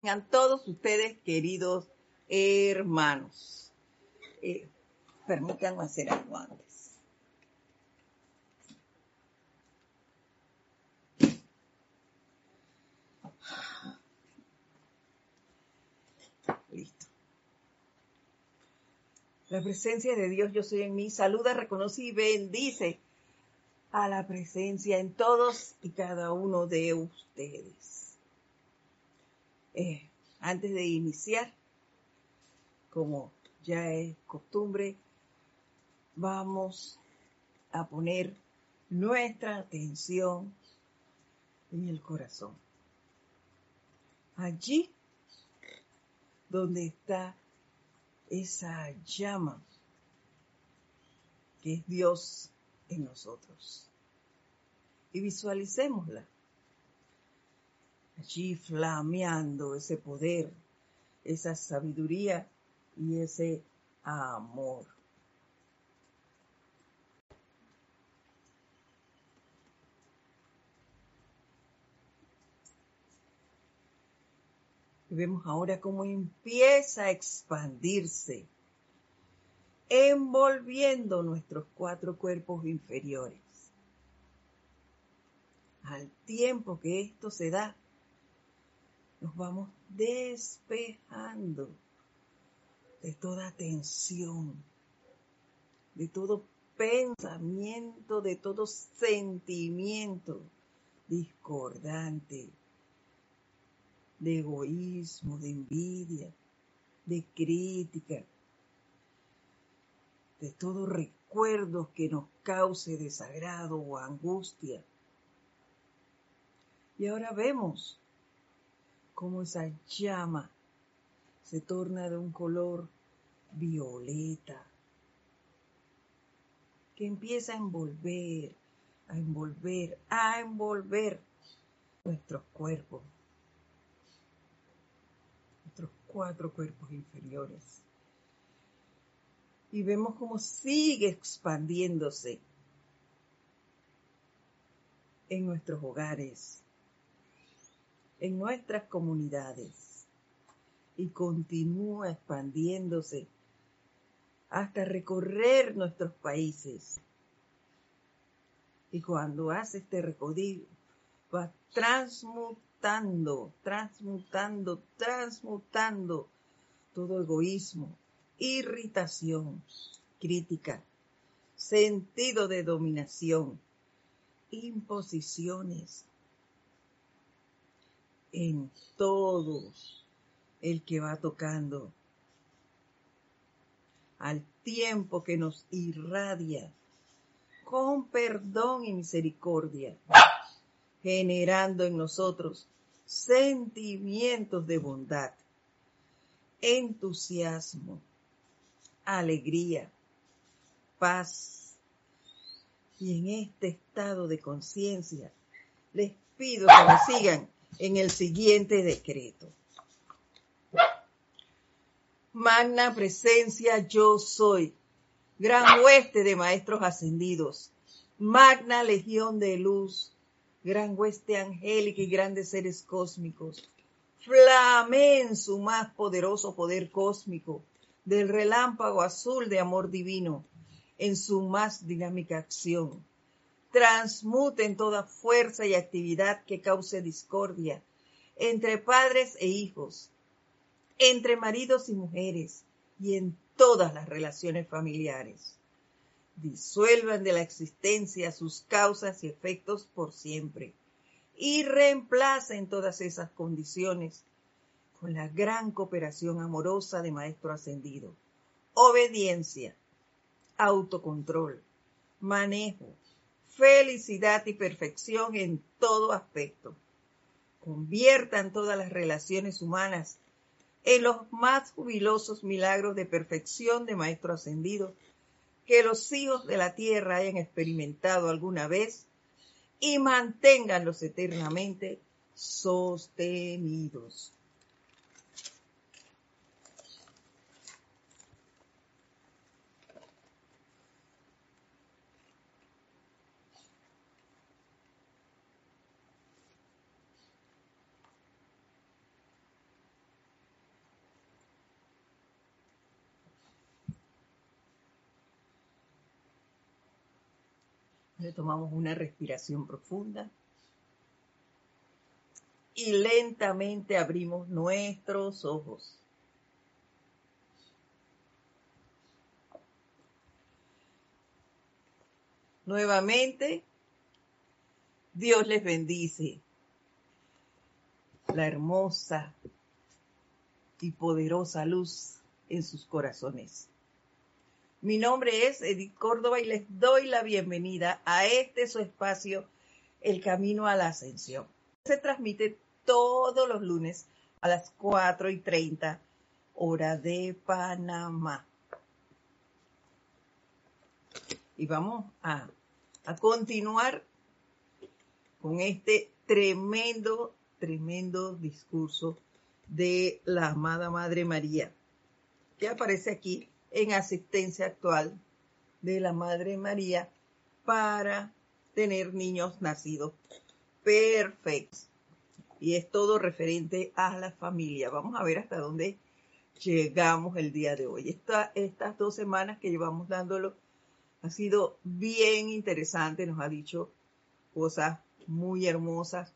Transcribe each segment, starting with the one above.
Tengan todos ustedes, queridos hermanos. Eh, permítanme hacer algo antes. Listo. La presencia de Dios, yo soy en mí, saluda, reconoce y bendice a la presencia en todos y cada uno de ustedes. Eh, antes de iniciar, como ya es costumbre, vamos a poner nuestra atención en el corazón. Allí donde está esa llama que es Dios en nosotros. Y visualicémosla. Allí flameando ese poder, esa sabiduría y ese amor. Y vemos ahora cómo empieza a expandirse, envolviendo nuestros cuatro cuerpos inferiores. Al tiempo que esto se da, nos vamos despejando de toda tensión, de todo pensamiento, de todo sentimiento discordante, de egoísmo, de envidia, de crítica, de todo recuerdo que nos cause desagrado o angustia. Y ahora vemos cómo esa llama se torna de un color violeta, que empieza a envolver, a envolver, a envolver nuestros cuerpos cuatro cuerpos inferiores. Y vemos cómo sigue expandiéndose en nuestros hogares, en nuestras comunidades y continúa expandiéndose hasta recorrer nuestros países. Y cuando hace este recorrido, va transmutando transmutando, transmutando, todo egoísmo, irritación, crítica, sentido de dominación, imposiciones en todo el que va tocando, al tiempo que nos irradia con perdón y misericordia generando en nosotros sentimientos de bondad, entusiasmo, alegría, paz. Y en este estado de conciencia les pido que me sigan en el siguiente decreto. Magna presencia yo soy, gran hueste de maestros ascendidos, magna legión de luz, gran hueste angélica y grandes seres cósmicos. Flame en su más poderoso poder cósmico, del relámpago azul de amor divino, en su más dinámica acción. Transmute en toda fuerza y actividad que cause discordia entre padres e hijos, entre maridos y mujeres y en todas las relaciones familiares disuelvan de la existencia sus causas y efectos por siempre y reemplacen todas esas condiciones con la gran cooperación amorosa de Maestro Ascendido. Obediencia, autocontrol, manejo, felicidad y perfección en todo aspecto. Conviertan todas las relaciones humanas en los más jubilosos milagros de perfección de Maestro Ascendido que los hijos de la tierra hayan experimentado alguna vez y manténganlos eternamente sostenidos. Tomamos una respiración profunda y lentamente abrimos nuestros ojos. Nuevamente, Dios les bendice. La hermosa y poderosa luz en sus corazones. Mi nombre es Edith Córdoba y les doy la bienvenida a este su espacio, El Camino a la Ascensión. Se transmite todos los lunes a las 4 y 30 hora de Panamá. Y vamos a, a continuar con este tremendo, tremendo discurso de la amada Madre María, que aparece aquí en asistencia actual de la Madre María para tener niños nacidos perfectos. Y es todo referente a la familia. Vamos a ver hasta dónde llegamos el día de hoy. estas dos semanas que llevamos dándolo ha sido bien interesante, nos ha dicho cosas muy hermosas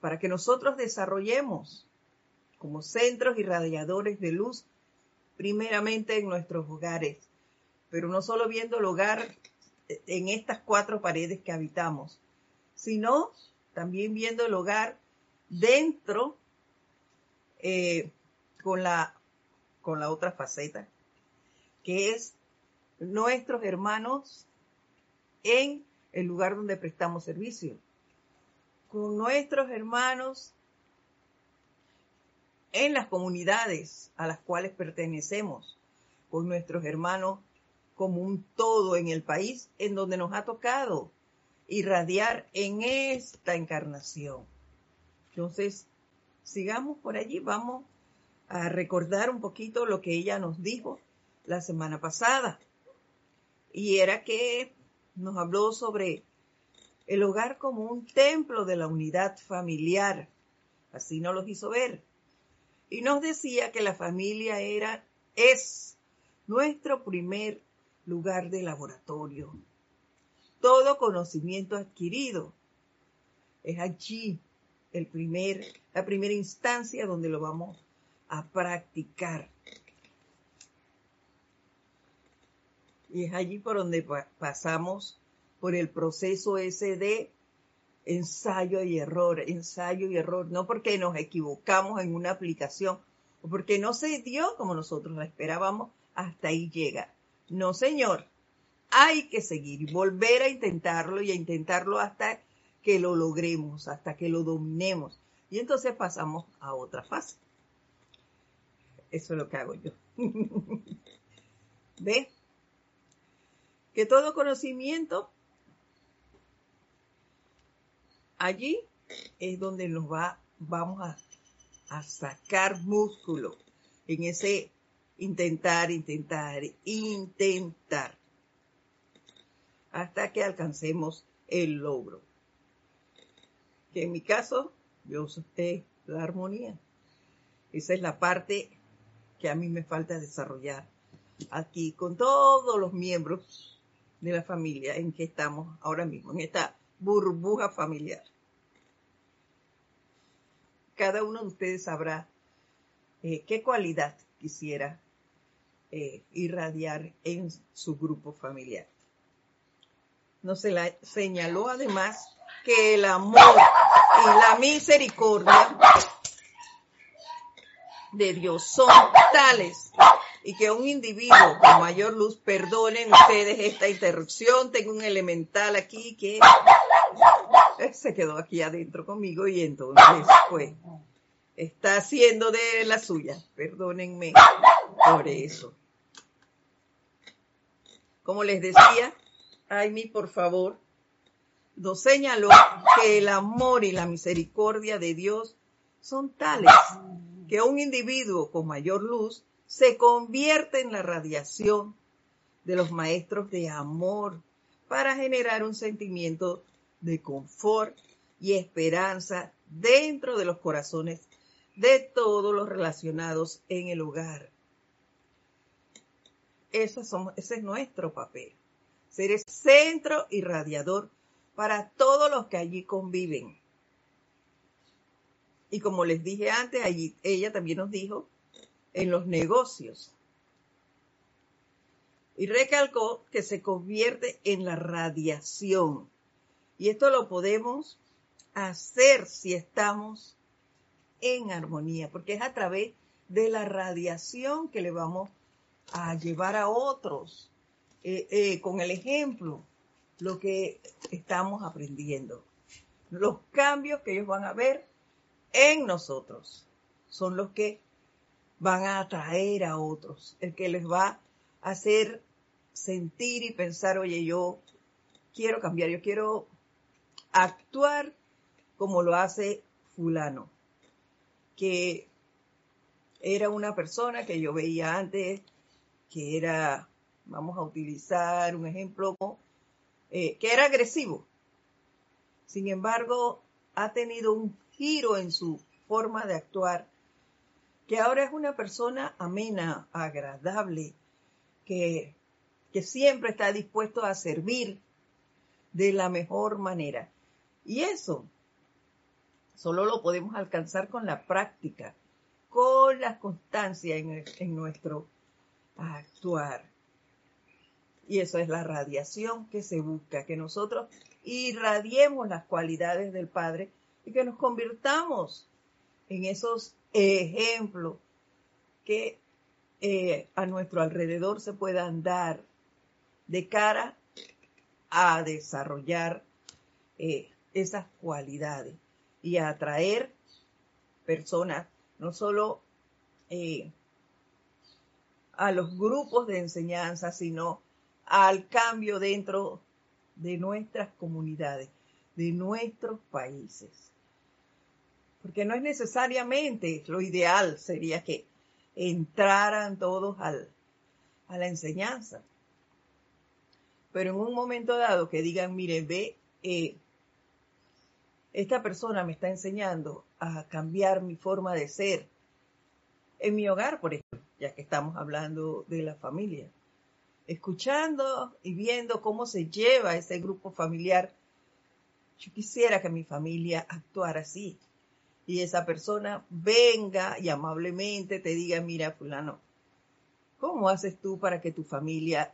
para que nosotros desarrollemos como centros irradiadores de luz, primeramente en nuestros hogares, pero no solo viendo el hogar en estas cuatro paredes que habitamos, sino también viendo el hogar dentro eh, con, la, con la otra faceta, que es nuestros hermanos en el lugar donde prestamos servicio, con nuestros hermanos en las comunidades a las cuales pertenecemos, con nuestros hermanos como un todo en el país en donde nos ha tocado irradiar en esta encarnación. Entonces, sigamos por allí, vamos a recordar un poquito lo que ella nos dijo la semana pasada. Y era que nos habló sobre el hogar como un templo de la unidad familiar. Así nos lo hizo ver y nos decía que la familia era, es nuestro primer lugar de laboratorio. Todo conocimiento adquirido es allí el primer, la primera instancia donde lo vamos a practicar. Y es allí por donde pasamos por el proceso ese de ensayo y error, ensayo y error, no porque nos equivocamos en una aplicación o porque no se dio como nosotros la esperábamos, hasta ahí llega. No, señor, hay que seguir y volver a intentarlo y a intentarlo hasta que lo logremos, hasta que lo dominemos. Y entonces pasamos a otra fase. Eso es lo que hago yo. ¿Ve? Que todo conocimiento allí es donde nos va, vamos a, sacar músculo en ese intentar, intentar, intentar, hasta que alcancemos el logro. Que en mi caso, yo sé la armonía. Esa es la parte que a mí me falta desarrollar aquí con todos los miembros de la familia en que estamos ahora mismo, en esta burbuja familiar. Cada uno de ustedes sabrá eh, qué cualidad quisiera eh, irradiar en su grupo familiar. Nos señaló además que el amor y la misericordia de Dios son tales y que un individuo con mayor luz, perdonen ustedes esta interrupción, tengo un elemental aquí que se quedó aquí adentro conmigo y entonces pues está haciendo de la suya, perdónenme por eso. Como les decía, Aimi, por favor, nos señaló que el amor y la misericordia de Dios son tales que un individuo con mayor luz se convierte en la radiación de los maestros de amor para generar un sentimiento de confort y esperanza dentro de los corazones de todos los relacionados en el hogar. Ese, es nuestro papel. ser ese centro irradiador para todos los que allí conviven. Y como les dije antes, allí, ella también nos dijo, en los negocios. Y recalcó que se convierte en la radiación. Y esto lo podemos hacer si estamos en armonía, porque es a través de la radiación que le vamos a llevar a otros, eh, eh, con el ejemplo, lo que estamos aprendiendo. Los cambios que ellos van a ver en nosotros son los que van a atraer a otros, el que les va a hacer sentir y pensar, oye, yo quiero cambiar, yo quiero actuar como lo hace fulano, que era una persona que yo veía antes, que era, vamos a utilizar un ejemplo, eh, que era agresivo. Sin embargo, ha tenido un giro en su forma de actuar, que ahora es una persona amena, agradable, que, que siempre está dispuesto a servir de la mejor manera. Y eso solo lo podemos alcanzar con la práctica, con la constancia en, nuestro actuar. Y eso es la radiación que se busca, que nosotros irradiemos las cualidades del Padre y que nos convirtamos en esos ejemplos que eh, a nuestro alrededor se puedan dar de cara a desarrollar eh, esas cualidades y atraer personas, no solo eh, a los grupos de enseñanza, sino al cambio dentro de nuestras comunidades, de nuestros países. Porque no es necesariamente lo ideal, sería que entraran todos al, a la enseñanza. Pero en un momento dado que digan, mire, ve, eh, esta persona me está enseñando a cambiar mi forma de ser en mi hogar, por ejemplo, ya que estamos hablando de la familia. Escuchando y viendo cómo se lleva ese grupo familiar, yo quisiera que mi familia actuara así. Y esa persona venga y amablemente te diga, mira, fulano, ¿cómo haces tú para que tu familia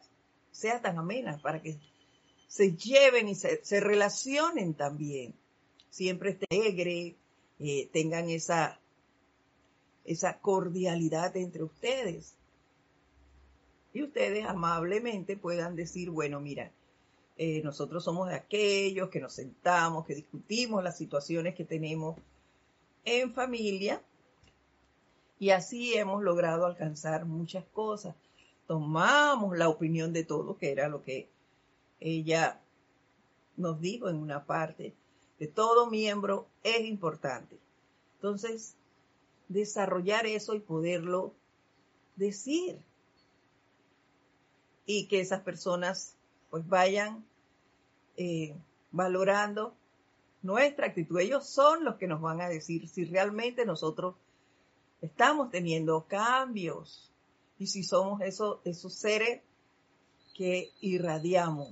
sea tan amena, para que se lleven y se, se relacionen también? Siempre esté alegre, eh, tengan esa, esa cordialidad entre ustedes. Y ustedes amablemente puedan decir, bueno, mira, eh, nosotros somos de aquellos que nos sentamos, que discutimos las situaciones que tenemos en familia y así hemos logrado alcanzar muchas cosas. Tomamos la opinión de todos, que era lo que ella nos dijo en una parte, de todo miembro es importante. Entonces, desarrollar eso y poderlo decir. Y que esas personas pues vayan eh, valorando nuestra actitud. Ellos son los que nos van a decir si realmente nosotros estamos teniendo cambios y si somos esos, esos seres que irradiamos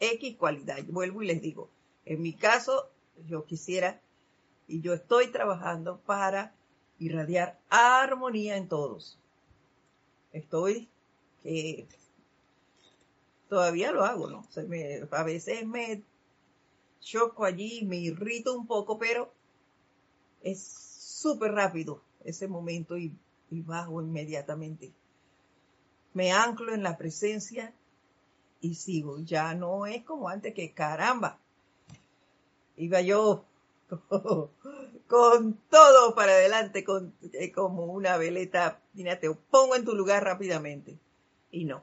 X cualidad. Vuelvo y les digo, en mi caso, yo quisiera y yo estoy trabajando para irradiar armonía en todos. Estoy que todavía lo hago, ¿no? a veces me choco allí, me irrito un poco, pero es súper rápido ese momento y, y bajo inmediatamente. Me anclo en la presencia y sigo. Ya no es como antes que caramba iba yo con todo para adelante, con, eh, como una veleta, te pongo en tu lugar rápidamente. Y no,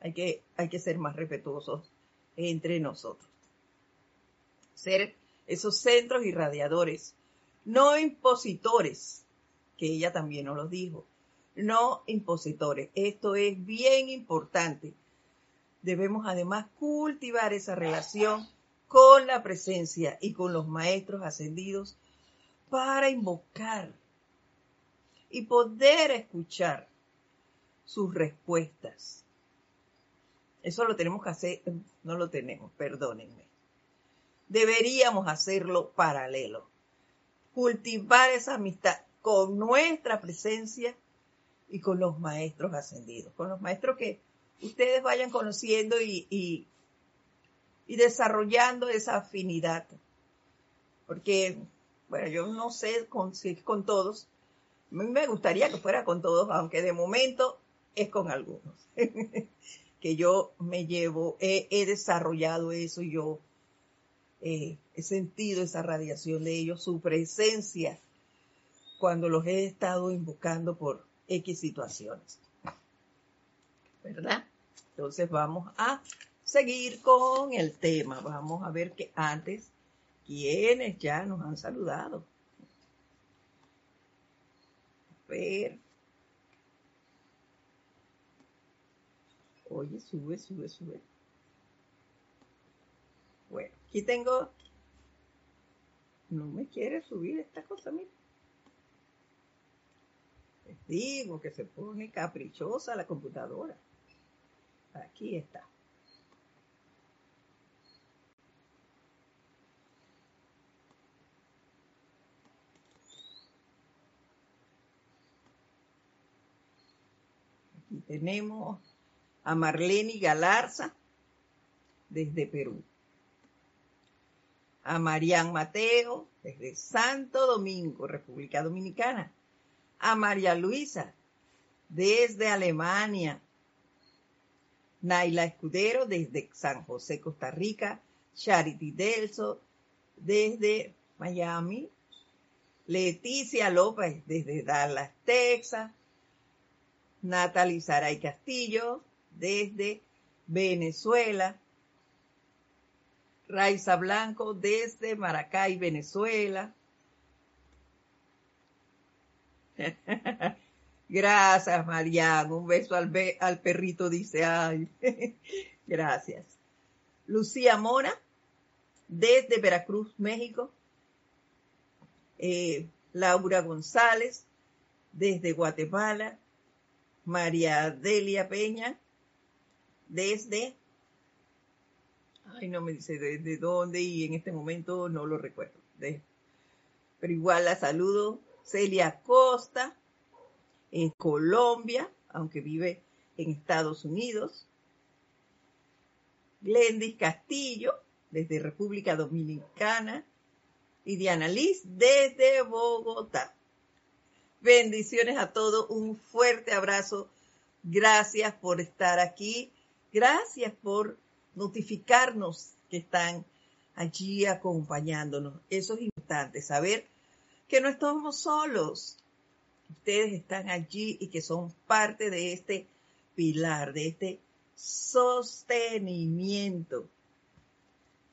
hay que, hay que ser más respetuosos entre nosotros. Ser esos centros irradiadores, no impositores, que ella también nos lo dijo, no impositores. Esto es bien importante. Debemos además cultivar esa relación con la presencia y con los maestros ascendidos para invocar y poder escuchar sus respuestas. Eso lo tenemos que hacer, no lo tenemos, perdónenme. Deberíamos hacerlo paralelo. Cultivar esa amistad con nuestra presencia y con los maestros ascendidos, con los maestros que ustedes vayan conociendo y, y, desarrollando esa afinidad. Porque, bueno, yo no sé con, si es con todos, me gustaría que fuera con todos, aunque de momento es con algunos. que yo me llevo, he, desarrollado eso y yo eh, he sentido esa radiación de ellos, su presencia, cuando los he estado invocando por X situaciones. ¿Verdad? Entonces vamos a seguir con el tema. Vamos a ver que antes, quienes ya nos han saludado. A ver. Oye, sube, sube, sube. Bueno, aquí tengo... No me quiere subir esta cosa, mira. Les digo que se pone caprichosa la computadora. Aquí está. Tenemos a Marlene Galarza desde Perú. A Marian Mateo desde Santo Domingo, República Dominicana. A María Luisa desde Alemania. Naila Escudero desde San José, Costa Rica. Charity Delso desde Miami. Leticia López desde Dallas, Texas. Natalie Saray Castillo desde Venezuela. Raiza Blanco desde Maracay, Venezuela. Gracias, Marian. Un beso al, al perrito, dice. Ay, gracias. Lucía Mora, desde Veracruz, México. Eh, Laura González, desde Guatemala. María Delia Peña, desde... Ay, no me dice desde dónde y en este momento no lo recuerdo. pero igual la saludo. Celia Costa, en Colombia, aunque vive en Estados Unidos. Glendis Castillo, desde República Dominicana. Y Diana Liz, desde Bogotá. Bendiciones a todos, un fuerte abrazo. Gracias por estar aquí. Gracias por notificarnos que están allí acompañándonos. Eso es importante, saber que no estamos solos, ustedes están allí y que son parte de este pilar, de este sostenimiento,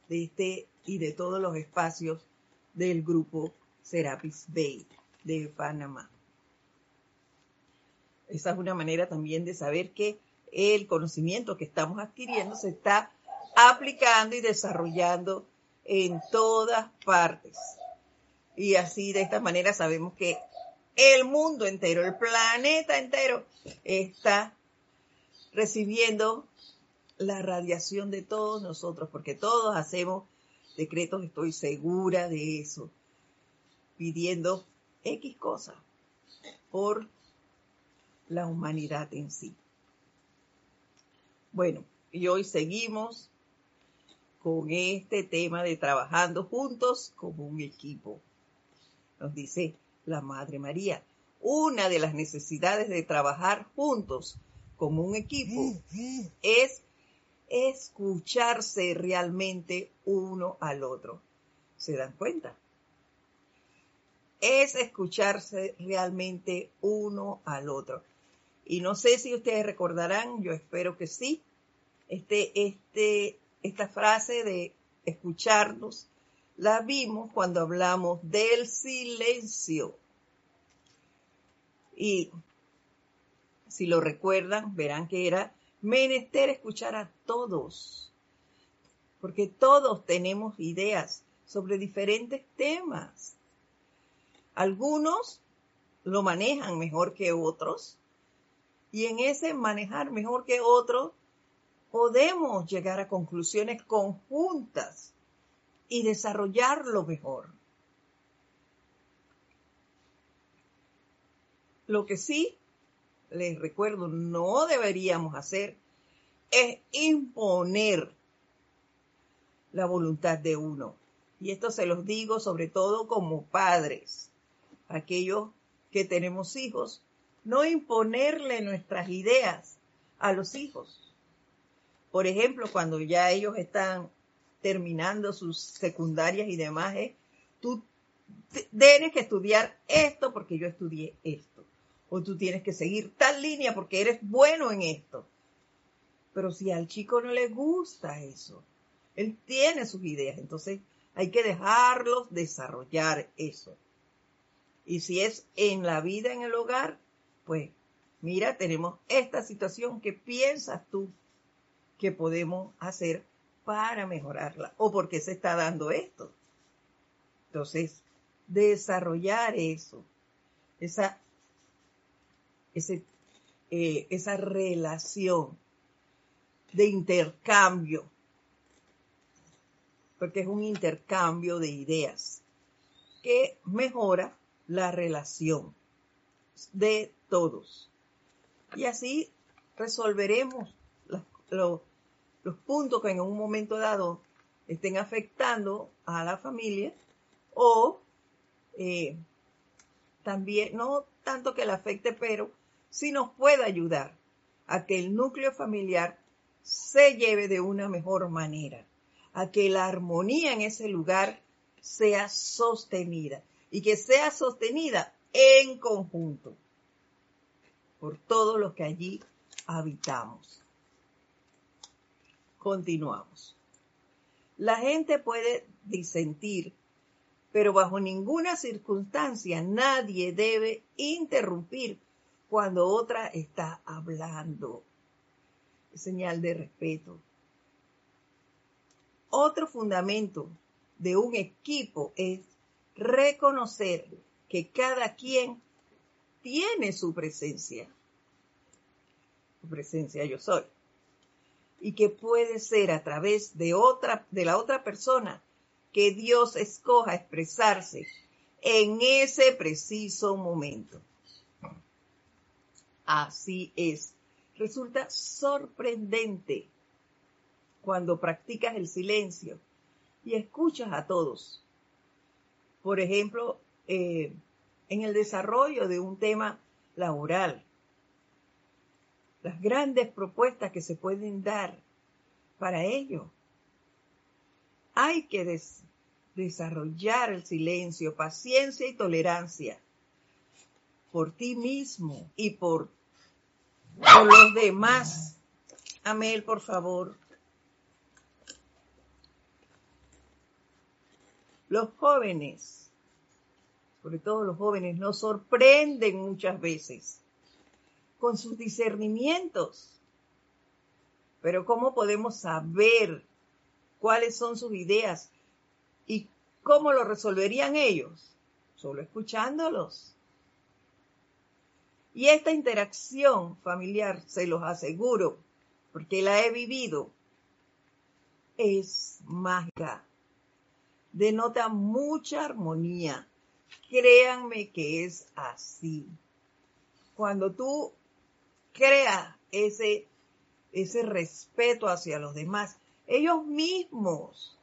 de este y de todos los espacios del grupo Serapis Bay de Panamá. Esa es una manera también de saber que el conocimiento que estamos adquiriendo se está aplicando y desarrollando en todas partes. Y así de esta manera sabemos que el mundo entero, el planeta entero está recibiendo la radiación de todos nosotros, porque todos hacemos decretos, estoy segura de eso, pidiendo X cosas por la humanidad en sí. Bueno, y hoy seguimos con este tema de trabajando juntos como un equipo nos dice la Madre María. Una de las necesidades de trabajar juntos como un equipo es escucharse realmente uno al otro. ¿Se dan cuenta? Es escucharse realmente uno al otro. Y no sé si ustedes recordarán, yo espero que sí, este, este, esta frase de escucharnos la vimos cuando hablamos del silencio. Y si lo recuerdan, verán que era menester escuchar a todos, porque todos tenemos ideas sobre diferentes temas. Algunos lo manejan mejor que otros y en ese manejar mejor que otros podemos llegar a conclusiones conjuntas y desarrollarlo mejor. Lo que sí, les recuerdo, no deberíamos hacer es imponer la voluntad de uno. Y esto se los digo sobre todo como padres, aquellos que tenemos hijos, no imponerle nuestras ideas a los hijos. Por ejemplo, cuando ya ellos están terminando sus secundarias y demás, tú tienes que estudiar esto porque yo estudié esto. O tú tienes que seguir tal línea porque eres bueno en esto. Pero si al chico no le gusta eso, él tiene sus ideas, entonces hay que dejarlos desarrollar eso. Y si es en la vida en el hogar, pues mira, tenemos esta situación, ¿qué piensas tú que podemos hacer para mejorarla? ¿O por qué se está dando esto? Entonces, desarrollar eso, esa, eh, esa relación de intercambio, porque es un intercambio de ideas que mejora la relación de todos. Y así resolveremos los, puntos que en un momento dado estén afectando a la familia o eh, también, no tanto que la afecte, pero si nos puede ayudar a que el núcleo familiar se lleve de una mejor manera, a que la armonía en ese lugar sea sostenida y que sea sostenida en conjunto por todos los que allí habitamos. Continuamos. La gente puede disentir, pero bajo ninguna circunstancia nadie debe interrumpir cuando otra está hablando. señal de respeto. Otro fundamento de un equipo es reconocer que cada quien tiene su presencia. Su presencia yo soy. Y que puede ser a través de otra, de la otra persona que Dios escoja expresarse en ese preciso momento. Así es. Resulta sorprendente cuando practicas el silencio y escuchas a todos. Por ejemplo, eh, en el desarrollo de un tema laboral. Las grandes propuestas que se pueden dar para ello. Hay que desarrollar el silencio, paciencia y tolerancia por ti mismo y por, por los demás. Amel, por favor. Los jóvenes sobre todo los jóvenes, nos sorprenden muchas veces con sus discernimientos. Pero ¿cómo podemos saber cuáles son sus ideas y cómo lo resolverían ellos? Solo escuchándolos. Y esta interacción familiar, se los aseguro, porque la he vivido, es mágica. Denota mucha armonía, Créanme que es así. Cuando tú creas ese, ese respeto hacia los demás, ellos mismos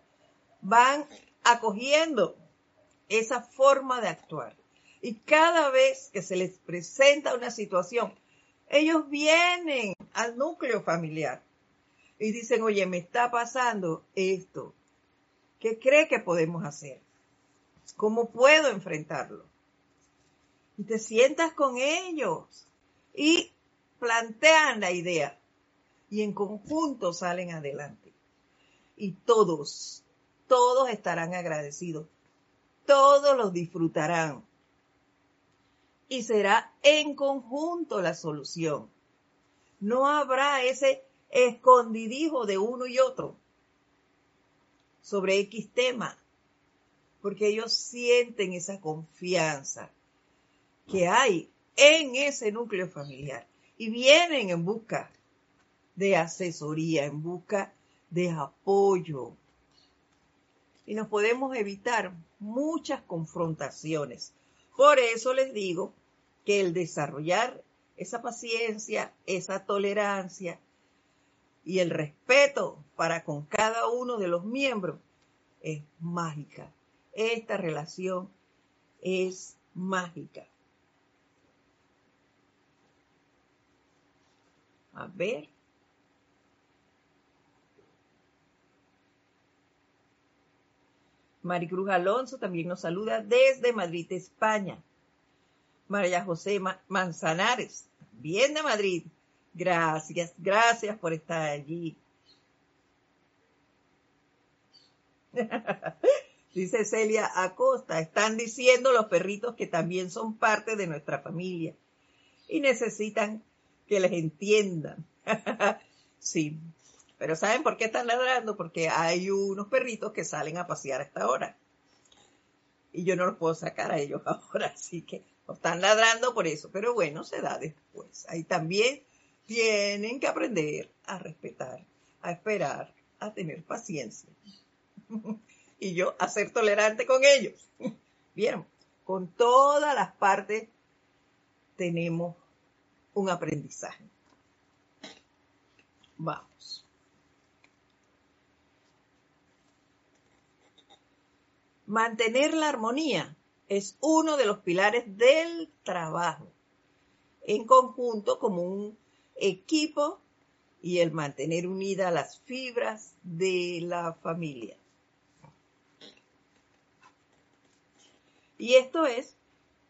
van acogiendo esa forma de actuar. Y cada vez que se les presenta una situación, ellos vienen al núcleo familiar y dicen, oye, me está pasando esto. ¿Qué cree que podemos hacer? ¿Cómo puedo enfrentarlo? Y te sientas con ellos y plantean la idea y en conjunto salen adelante. Y todos, todos estarán agradecidos. Todos los disfrutarán. Y será en conjunto la solución. No habrá ese escondidijo de uno y otro sobre X tema porque ellos sienten esa confianza que hay en ese núcleo familiar y vienen en busca de asesoría, en busca de apoyo. Y nos podemos evitar muchas confrontaciones. Por eso les digo que el desarrollar esa paciencia, esa tolerancia y el respeto para con cada uno de los miembros es mágica. Esta relación es mágica. A ver. Maricruz Alonso también nos saluda desde Madrid, España. María José Manzanares, también de Madrid. Gracias, gracias por estar allí. Dice Celia Acosta, están diciendo los perritos que también son parte de nuestra familia y necesitan que les entiendan. sí, pero ¿saben por qué están ladrando? Porque hay unos perritos que salen a pasear a esta hora. Y yo no los puedo sacar a ellos ahora, así que están ladrando por eso. Pero bueno, se da después. Ahí también tienen que aprender a respetar, a esperar, a tener paciencia. y yo a ser tolerante con ellos. Bien, con todas las partes tenemos un aprendizaje. Vamos. Mantener la armonía es uno de los pilares del trabajo en conjunto como un equipo y el mantener unidas las fibras de la familia. Y esto es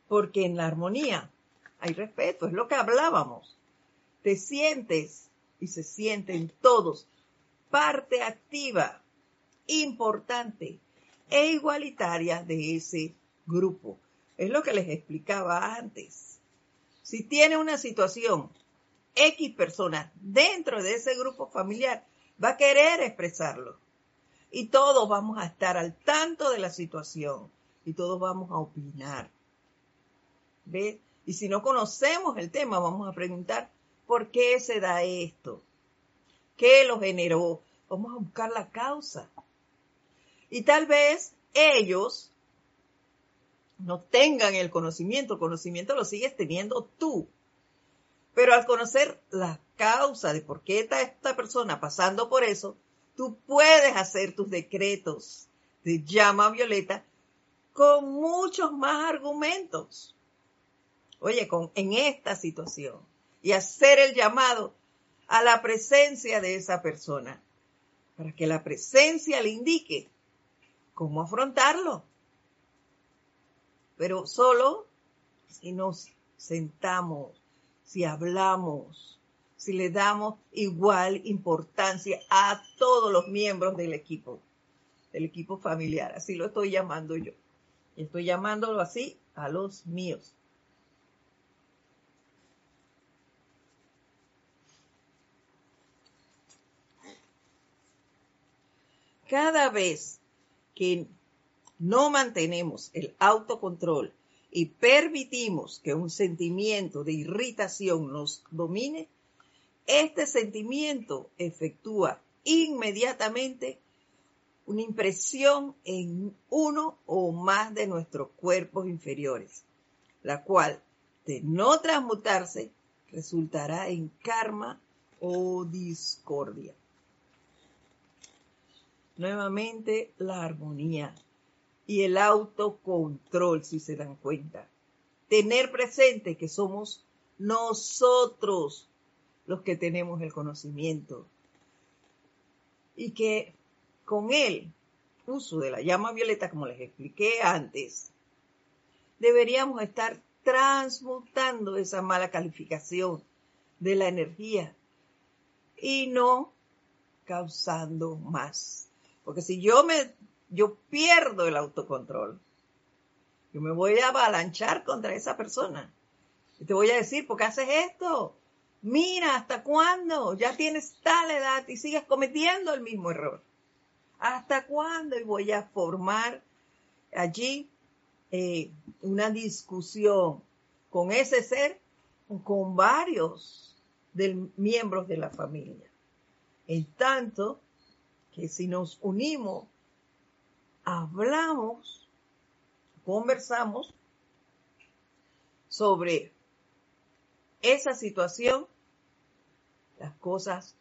porque en la armonía hay respeto, es lo que hablábamos. Te sientes y se sienten todos parte activa, importante e igualitaria de ese grupo. Es lo que les explicaba antes. Si tiene una situación, X personas dentro de ese grupo familiar va a querer expresarlo. Y todos vamos a estar al tanto de la situación y todos vamos a opinar. ¿Ves? Y si no conocemos el tema, vamos a preguntar, ¿por qué se da esto? ¿Qué lo generó? Vamos a buscar la causa. Y tal vez ellos no tengan el conocimiento, el conocimiento lo sigues teniendo tú. Pero al conocer la causa de por qué está esta persona pasando por eso, tú puedes hacer tus decretos de llama violeta con muchos más argumentos oye, con, en esta situación y hacer el llamado a la presencia de esa persona, para que la presencia le indique cómo afrontarlo. Pero solo si nos sentamos, si hablamos, si le damos igual importancia a todos los miembros del equipo, del equipo familiar, así lo estoy llamando yo. Estoy llamándolo así a los míos. cada vez que no mantenemos el autocontrol y permitimos que un sentimiento de irritación nos domine, este sentimiento efectúa inmediatamente una impresión en uno o más de nuestros cuerpos inferiores, la cual, de no transmutarse, resultará en karma o discordia nuevamente la armonía y el autocontrol, si se dan cuenta. Tener presente que somos nosotros los que tenemos el conocimiento y que con el uso de la llama violeta, como les expliqué antes, deberíamos estar transmutando esa mala calificación de la energía y no causando más. Porque si yo me, yo pierdo el autocontrol, yo me voy a avalanchar contra esa persona. Y te voy a decir, ¿por qué haces esto? Mira, ¿hasta cuándo? Ya tienes tal edad y sigues cometiendo el mismo error. ¿Hasta cuándo? Voy a formar allí eh, una discusión con ese ser con varios miembros de la familia. En tanto que si nos unimos, hablamos, conversamos sobre esa situación, las cosas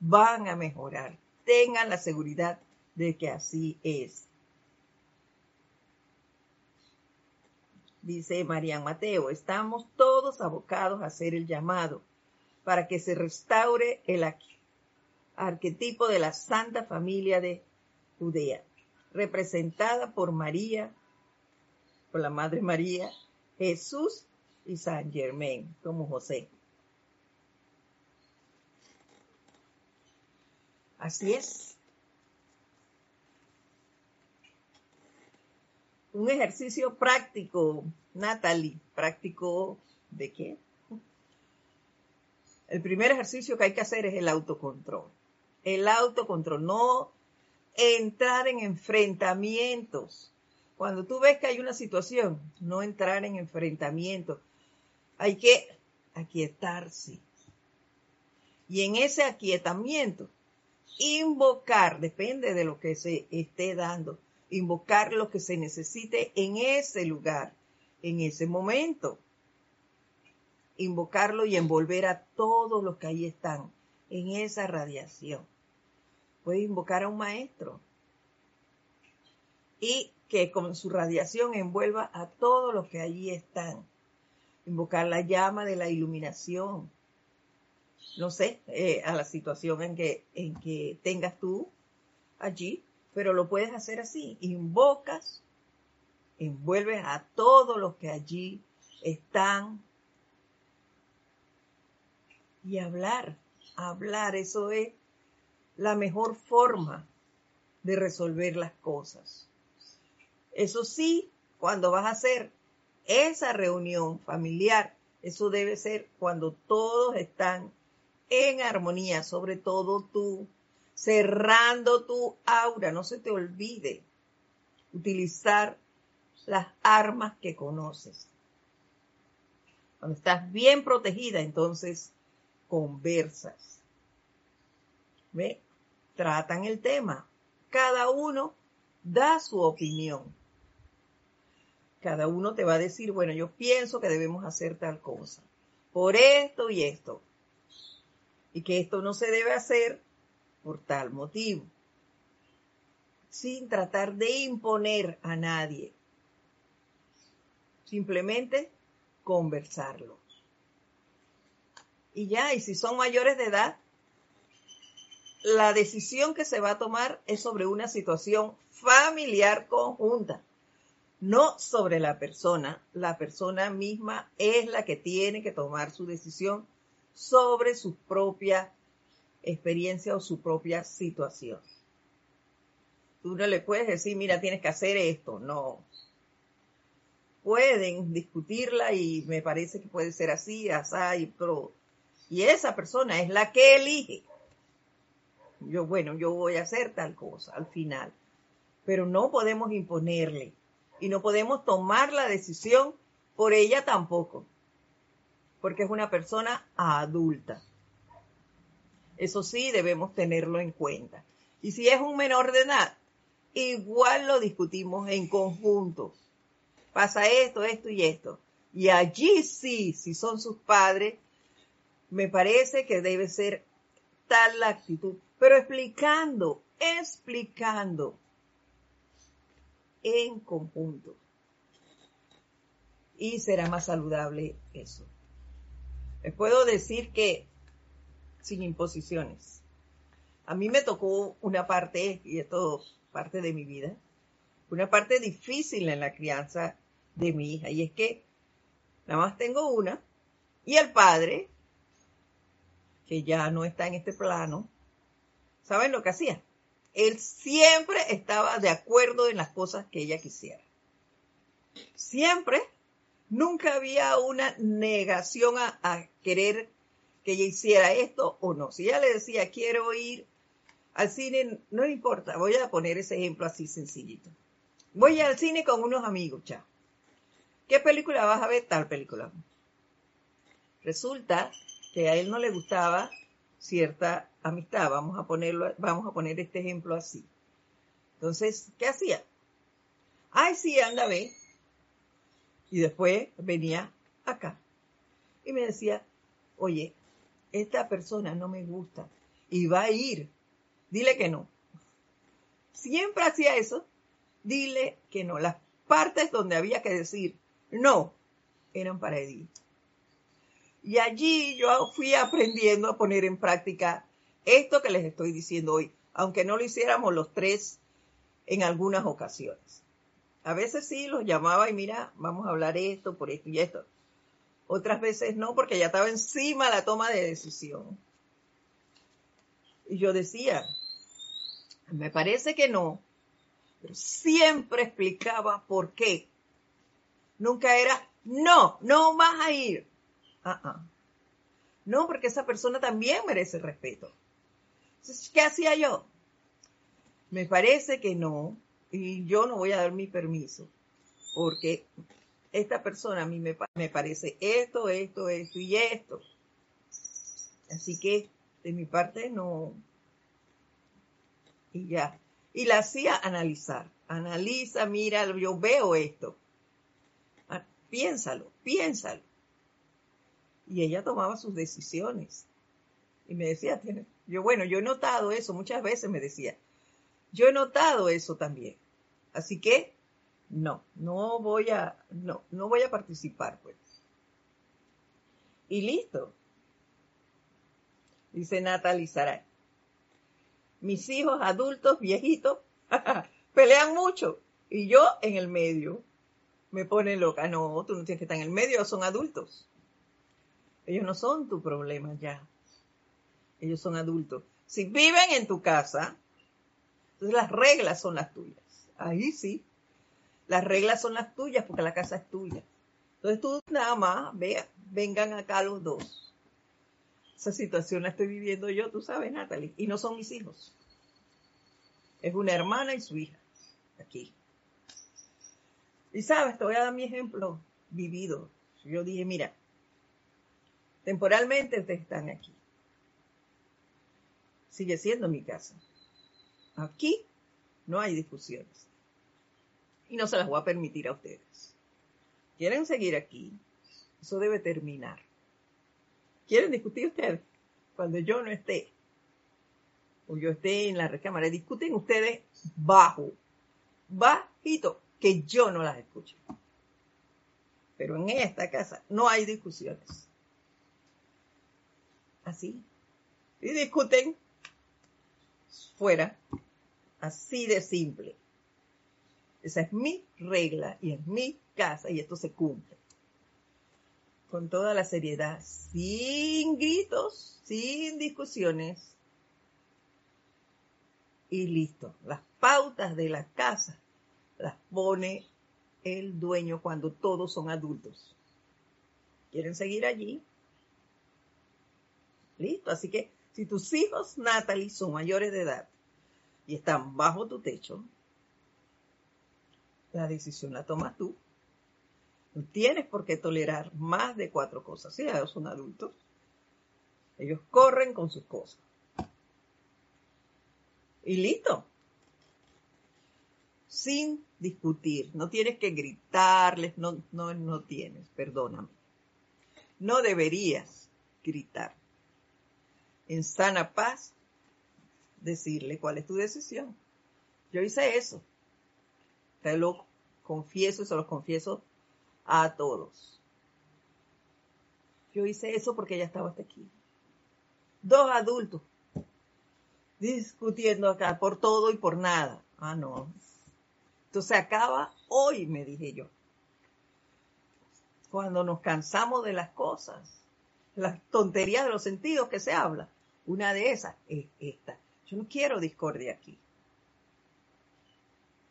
van a mejorar. Tengan la seguridad de que así es. Dice María Mateo, estamos todos abocados a hacer el llamado para que se restaure el arquetipo de la Santa Familia de Judea, representada por María, por la Madre María, Jesús y San Germain, como José. Así es. Un ejercicio práctico, Natalie, práctico de qué? El primer ejercicio que hay que hacer es el autocontrol. El autocontrol, no entrar en enfrentamientos. Cuando tú ves que hay una situación, no entrar en enfrentamientos. Hay que aquietarse. Y en ese aquietamiento, invocar, depende de lo que se esté dando, invocar lo que se necesite en ese lugar, en ese momento. Invocarlo y envolver a todos los que ahí están en esa radiación. Puedes invocar a un maestro y que con su radiación envuelva a todos los que allí están. Invocar la llama de la iluminación. No sé, eh, a la situación en que, en que tengas tú allí, pero lo puedes hacer así. Invocas, envuelves a todos los que allí están y hablar, hablar, eso es la mejor forma de resolver las cosas. Eso sí, cuando vas a hacer esa reunión familiar, eso debe ser cuando todos están en armonía, sobre todo tú, cerrando tu aura, no se te olvide utilizar las armas que conoces. Cuando estás bien protegida, entonces conversas. ¿Ve? Tratan el tema. Cada uno da su opinión. Cada uno te va a decir, bueno, yo pienso que debemos hacer tal cosa, por esto y esto. Y que esto no se debe hacer por tal motivo. Sin tratar de imponer a nadie. Simplemente conversarlo. Y ya, y si son mayores de edad, la decisión que se va a tomar es sobre una situación familiar conjunta, no sobre la persona. La persona misma es la que tiene que tomar su decisión sobre su propia experiencia o su propia situación. Tú no le puedes decir, mira, tienes que hacer esto. No. Pueden discutirla y me parece que puede ser así, así, y pro. Y esa persona es la que elige. Yo, bueno, yo voy a hacer tal cosa al final. Pero no podemos imponerle y no podemos tomar la decisión por ella tampoco, porque es una persona adulta. Eso sí, debemos tenerlo en cuenta. Y si es un menor de edad, igual lo discutimos en conjunto. Pasa esto, esto y esto. Y allí sí, si son sus padres, me parece que debe ser tal la actitud, pero explicando, explicando en conjunto. Y será más saludable eso. Les puedo decir que sin imposiciones. A mí me tocó una parte, y esto es parte de mi vida, una parte difícil en la crianza de mi hija, y es que nada más tengo una, y el padre que ya no está en este plano, ¿saben lo que hacía? Él siempre estaba de acuerdo en las cosas que ella quisiera. Siempre, nunca había una negación a, querer que ella hiciera esto o no. Si ella le decía, quiero ir al cine, no importa, voy a poner ese ejemplo así sencillito. Voy al cine con unos amigos, chao. ¿Qué película vas a ver? Tal película. Resulta que a él no le gustaba cierta amistad. Vamos a ponerlo, vamos a poner este ejemplo así. Entonces, ¿qué hacía? Ay, sí, anda, ve. Y después venía acá. Y me decía, oye, esta persona no me gusta y va a ir. Dile que no. Siempre hacía eso. Dile que no. Las partes donde había que decir no eran para Edith. Y allí yo fui aprendiendo a poner en práctica esto que les estoy diciendo hoy, aunque no lo hiciéramos los tres en algunas ocasiones. A veces sí los llamaba y mira, vamos a hablar esto, por esto y esto. Otras veces no, porque ya estaba encima la toma de decisión. Y yo decía, me parece que no, pero siempre explicaba por qué. Nunca era, no, no vas a ir. No, porque esa persona también merece respeto. Entonces, ¿qué hacía yo? Me parece que no, y yo no voy a dar mi permiso, porque esta persona a mí me, me parece esto, esto, esto y esto. Así que de mi parte no. Y ya. Y la hacía analizar. Analiza, mira, yo veo esto. Ah, piénsalo, piénsalo. Y ella tomaba sus decisiones. Y me decía, yo bueno, yo he notado eso, muchas veces me decía, yo he notado eso también. Así que, no, no voy a, no, no voy a participar, pues. Y listo. Dice Natalie Saray. Mis hijos adultos, viejitos, pelean mucho. Y yo en el medio. Me pone loca. No, tú no tienes que estar en el medio, son adultos. Ellos no son tu problema ya. Ellos son adultos. Si viven en tu casa, entonces las reglas son las tuyas. Ahí sí. Las reglas son las tuyas porque la casa es tuya. Entonces tú nada más, vea, vengan acá los dos. Esa situación la estoy viviendo yo, tú sabes, Natalie. Y no son mis hijos. Es una hermana y su hija. Aquí. Y sabes, te voy a dar mi ejemplo vivido. Yo dije, mira, temporalmente ustedes están aquí. Sigue siendo mi casa. Aquí no hay discusiones. Y no se las voy a permitir a ustedes. ¿Quieren seguir aquí? Eso debe terminar. ¿Quieren discutir ustedes? Cuando yo no esté, o yo esté en la recámara, discuten ustedes bajo, bajito, que yo no las escuche. Pero en esta casa no hay discusiones. Así. Y discuten fuera. Así de simple. Esa es mi regla y es mi casa y esto se cumple. Con toda la seriedad, sin gritos, sin discusiones. Y listo. Las pautas de la casa las pone el dueño cuando todos son adultos. ¿Quieren seguir allí? Listo. Así que si tus hijos, Natalie, son mayores de edad y están bajo tu techo, la decisión la tomas tú. No tienes por qué tolerar más de cuatro cosas. Si ellos son adultos, ellos corren con sus cosas. Y listo. Sin discutir. No tienes que gritarles. No, no, no tienes. Perdóname. No deberías gritar. En sana paz decirle cuál es tu decisión. Yo hice eso. Te lo confieso y se lo confieso a todos. Yo hice eso porque ella estaba hasta aquí. Dos adultos discutiendo acá por todo y por nada. Ah, no. Entonces acaba hoy, me dije yo. Cuando nos cansamos de las cosas, las tonterías de los sentidos que se habla, una de esas es esta. Yo no quiero discordia aquí.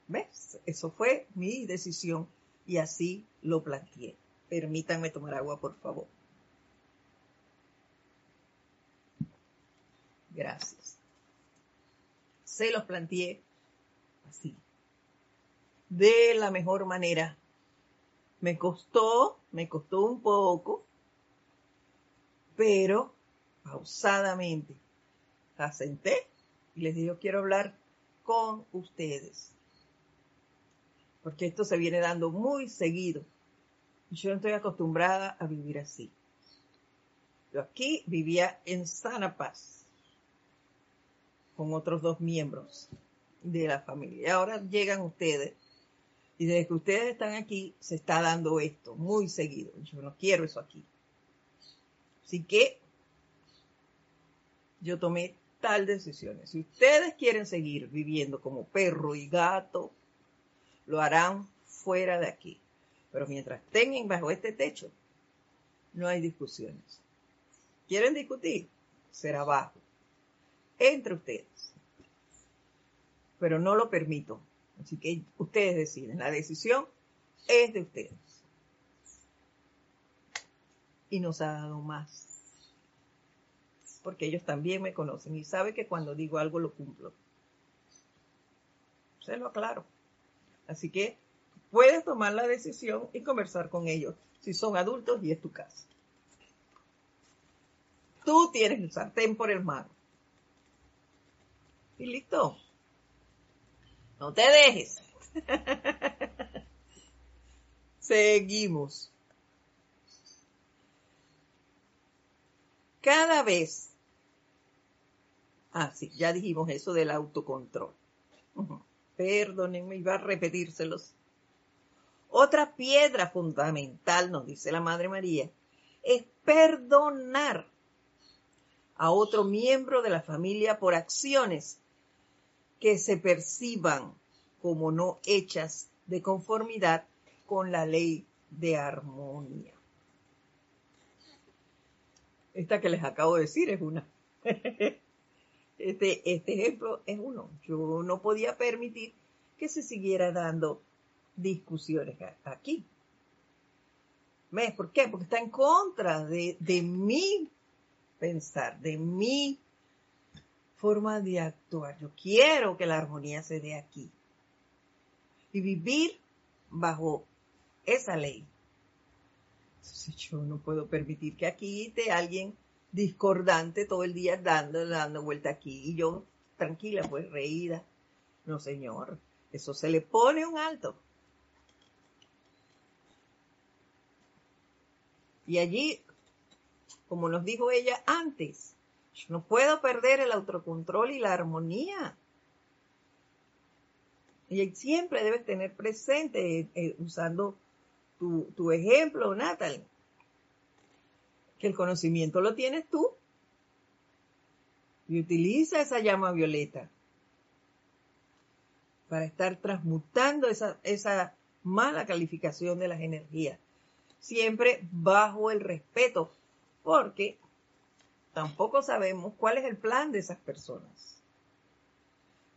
¿Ves? Eso fue mi decisión y así lo planteé. Permítanme tomar agua, por favor. Gracias. Se los planteé así. De la mejor manera. Me costó, me costó un poco, pero pausadamente, la senté y les dije, quiero hablar con ustedes. Porque esto se viene dando muy seguido. Yo no estoy acostumbrada a vivir así. Yo aquí vivía en sana paz con otros dos miembros de la familia. Ahora llegan ustedes y desde que ustedes están aquí se está dando esto muy seguido. Yo no quiero eso aquí. Así que yo tomé tal decisión. Si ustedes quieren seguir viviendo como perro y gato, lo harán fuera de aquí. Pero mientras estén bajo este techo, no hay discusiones. ¿Quieren discutir? Será abajo. Entre ustedes. Pero no lo permito. Así que ustedes deciden. La decisión es de ustedes. Y nos ha dado más. Porque ellos también me conocen y saben que cuando digo algo lo cumplo. Se lo aclaro. Así que puedes tomar la decisión y conversar con ellos si son adultos y es tu casa. Tú tienes el sartén por el mar. Y listo. No te dejes. Seguimos. Cada vez. Ah, sí, ya dijimos eso del autocontrol. Perdónenme, iba a repetírselos. Otra piedra fundamental, nos dice la Madre María, es perdonar a otro miembro de la familia por acciones que se perciban como no hechas de conformidad con la ley de armonía. Esta que les acabo de decir es una. Este, este ejemplo es uno. Yo no podía permitir que se siguiera dando discusiones aquí. ¿Ves? ¿Por qué? Porque está en contra de, de mi pensar, de mi forma de actuar. Yo quiero que la armonía se dé aquí. Y vivir bajo esa ley. Entonces yo no puedo permitir que aquí esté alguien discordante todo el día dando, dando vuelta aquí. Y yo tranquila, pues reída. No, señor. Eso se le pone un alto. Y allí como nos dijo ella antes. No puedo perder el autocontrol y la armonía. Y siempre debes tener presente, eh, usando tu, tu ejemplo, Natalie, que el conocimiento lo tienes tú. Y utiliza esa llama violeta para estar transmutando esa, esa mala calificación de las energías. Siempre bajo el respeto porque tampoco sabemos cuál es el plan de esas personas.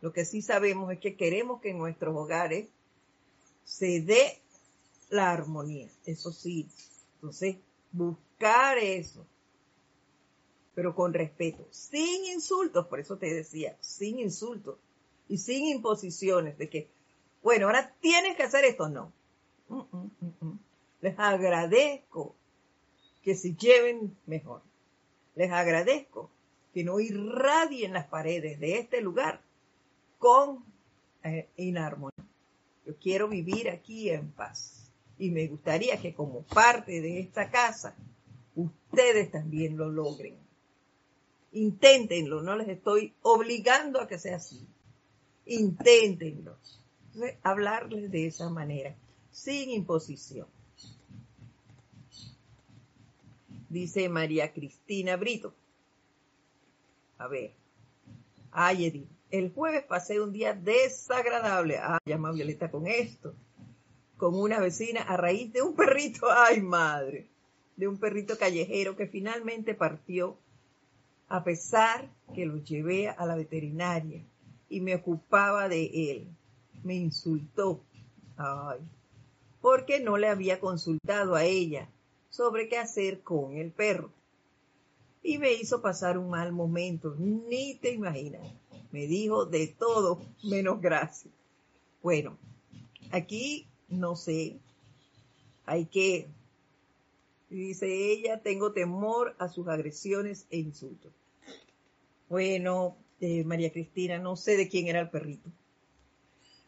Lo que sí sabemos es que queremos que en nuestros hogares se dé la armonía, eso sí. Entonces, buscar eso, pero con respeto, sin insultos, por eso te decía, sin insultos y sin imposiciones de que, bueno, ahora tienes que hacer esto, no. Mm, mm, mm, Les agradezco que se lleven mejor. Les agradezco que no irradien las paredes de este lugar con eh, inarmonía. Yo quiero vivir aquí en paz y me gustaría que como parte de esta casa ustedes también lo logren. Inténtenlo, no les estoy obligando a que sea así. Inténtenlo. hablarles de esa manera, sin imposición dice María Cristina Brito. A ver. Ay, Edith, el jueves pasé un día desagradable. Ah, llama Violeta con esto. Con una vecina a raíz de un perrito. Ay, madre. De un perrito callejero que finalmente partió a pesar que lo llevé a la veterinaria y me ocupaba de él. Me insultó. Ay, porque no le había consultado a ella sobre qué hacer con el perro. Y me hizo pasar un mal momento, ni te imaginas. Me dijo de todo menos gracias. Bueno, aquí no sé, hay que Y dice ella, tengo temor a sus agresiones e insultos. Bueno, eh, María Cristina, no sé de quién era el perrito.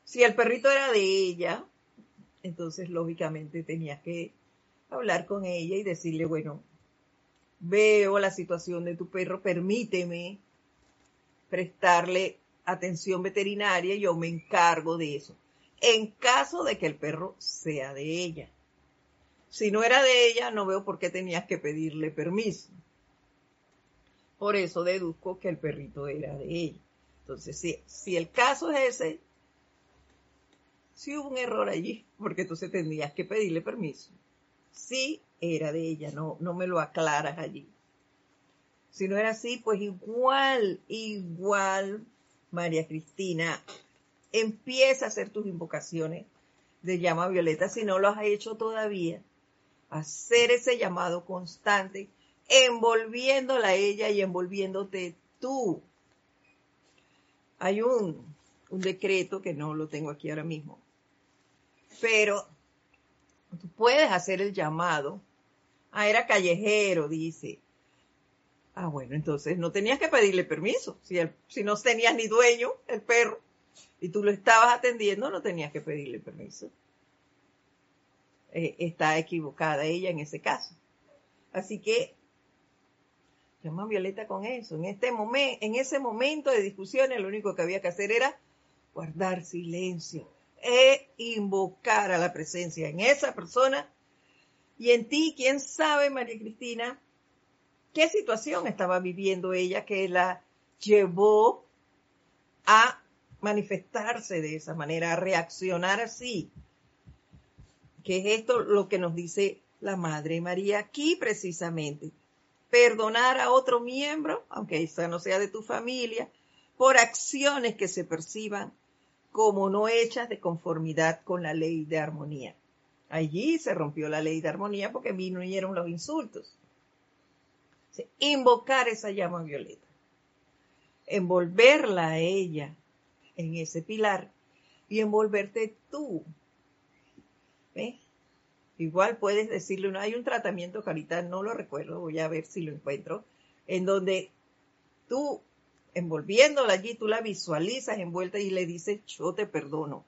Si el perrito era de ella, entonces lógicamente tenías que hablar con ella y decirle, bueno, veo la situación de tu perro, permíteme prestarle atención veterinaria yo me encargo de eso. En caso de que el perro sea de ella. Si no era de ella, no veo por qué tenías que pedirle permiso. Por eso deduzco que el perrito era de ella. Entonces, si, si el caso es ese, si hubo un error allí, porque entonces tendrías que pedirle permiso. Sí era de ella, no, no me lo aclaras allí. Si no era así, pues igual, igual, María Cristina, empieza a hacer tus invocaciones de llama violeta si no lo has hecho todavía. Hacer ese llamado constante, envolviéndola a ella y envolviéndote tú. Hay un, un decreto que no lo tengo aquí ahora mismo, pero tú puedes hacer el llamado. Ah, era callejero, dice. Ah, bueno, entonces no tenías que pedirle permiso. Si, si no tenías ni dueño, el perro, y tú lo estabas atendiendo, no tenías que pedirle permiso. Eh, está equivocada ella en ese caso. Así que llama Violeta con eso. En este momento, en ese momento de discusiones, lo único que había que hacer era guardar silencio e invocar a la presencia en esa persona y en ti, quién sabe, María Cristina, qué situación estaba viviendo ella que la llevó a manifestarse de esa manera, a reaccionar así. Que es esto lo que nos dice la Madre María aquí precisamente. Perdonar a otro miembro, aunque esa no sea de tu familia, por acciones que se perciban como no hechas de conformidad con la ley de armonía. Allí se rompió la ley de armonía porque vinieron los insultos invocar esa llama violeta, envolverla a ella en ese pilar y envolverte tú. Igual puedes decirle, no, hay un tratamiento, Carita, no lo recuerdo, voy a ver si lo encuentro, en donde tú, envolviéndola allí, tú la visualizas envuelta y le dices, yo te perdono,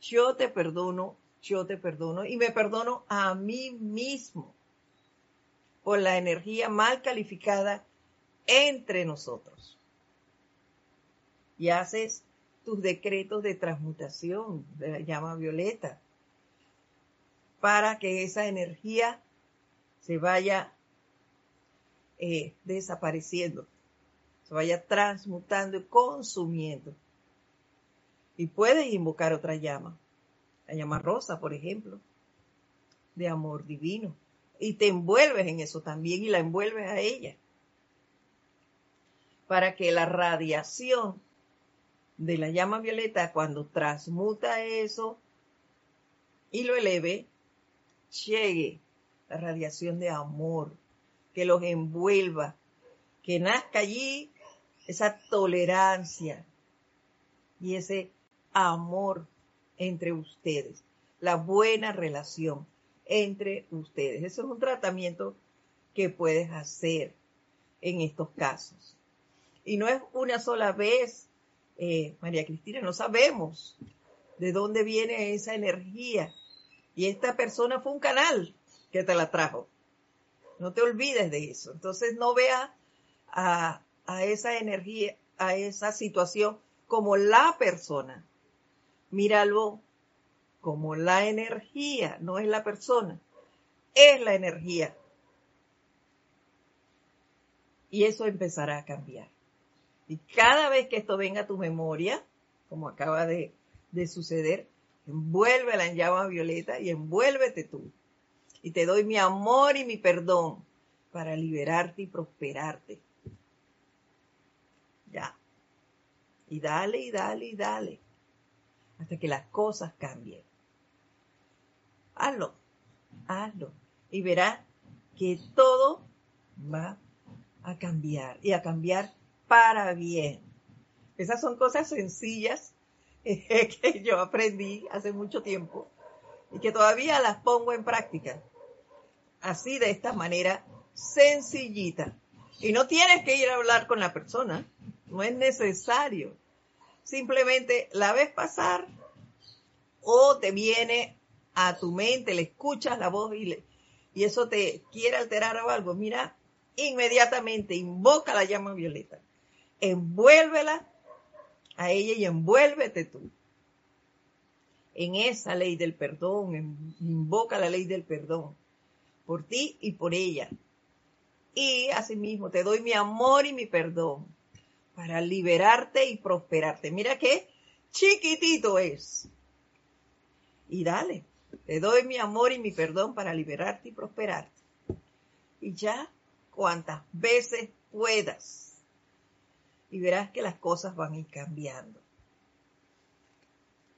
yo te perdono, yo te perdono y me perdono a mí mismo por la energía mal calificada entre nosotros. Y haces tus decretos de transmutación de la llama violeta para que esa energía se vaya eh, desapareciendo, se vaya transmutando y consumiendo. Y puedes invocar otra llama, la llama rosa, por ejemplo, de amor divino y te envuelves en eso también y la envuelves a ella. Para que la radiación de la llama violeta, cuando transmuta eso y lo eleve, llegue la radiación de amor, que los envuelva, que nazca allí esa tolerancia y ese amor entre ustedes, la buena relación entre ustedes. Eso es un tratamiento que puedes hacer en estos casos. Y no es una sola vez, eh, María Cristina, no sabemos de dónde viene esa energía. Y esta persona fue un canal que te la trajo. No te olvides de eso. Entonces no veas a, esa energía, a esa situación como la persona. Míralo como la energía, no es la persona, es la energía. Y eso empezará a cambiar. Y cada vez que esto venga a tu memoria, como acaba de suceder, envuélvela en llama violeta y envuélvete tú. Y te doy mi amor y mi perdón para liberarte y prosperarte. Ya. Y dale, y dale, y dale. Hasta que las cosas cambien hazlo, hazlo. Y verás que todo va a cambiar y a cambiar para bien. Esas son cosas sencillas que yo aprendí hace mucho tiempo y que todavía las pongo en práctica. así de esta manera sencillita. Y no tienes que ir a hablar con la persona, no es necesario. Simplemente la ves pasar o te viene a tu mente, le escuchas la voz y, y eso te quiere alterar o algo. Mira, inmediatamente invoca la llama violeta, envuélvela a ella y envuélvete tú en esa ley del perdón, invoca la ley del perdón por ti y por ella. Y asimismo te doy mi amor y mi perdón para liberarte y prosperarte. Mira qué chiquitito es. Y dale, te doy mi amor y mi perdón para liberarte y prosperarte. Y ya cuantas veces puedas. Y verás que las cosas van a ir cambiando.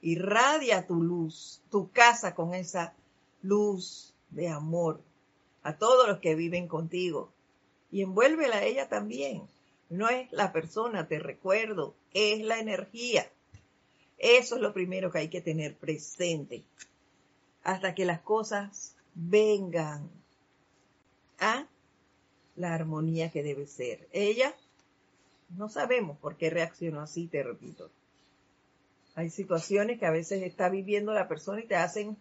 Irradia tu luz, tu casa con esa luz de amor a todos los que viven contigo. Y envuélvela a ella también. No es la persona, te recuerdo, es la energía. Eso es lo primero que hay que tener presente. Hasta que las cosas vengan a la armonía que debe ser. Ella, no sabemos por qué reaccionó así, te repito. Hay situaciones que a veces está viviendo la persona y te hacen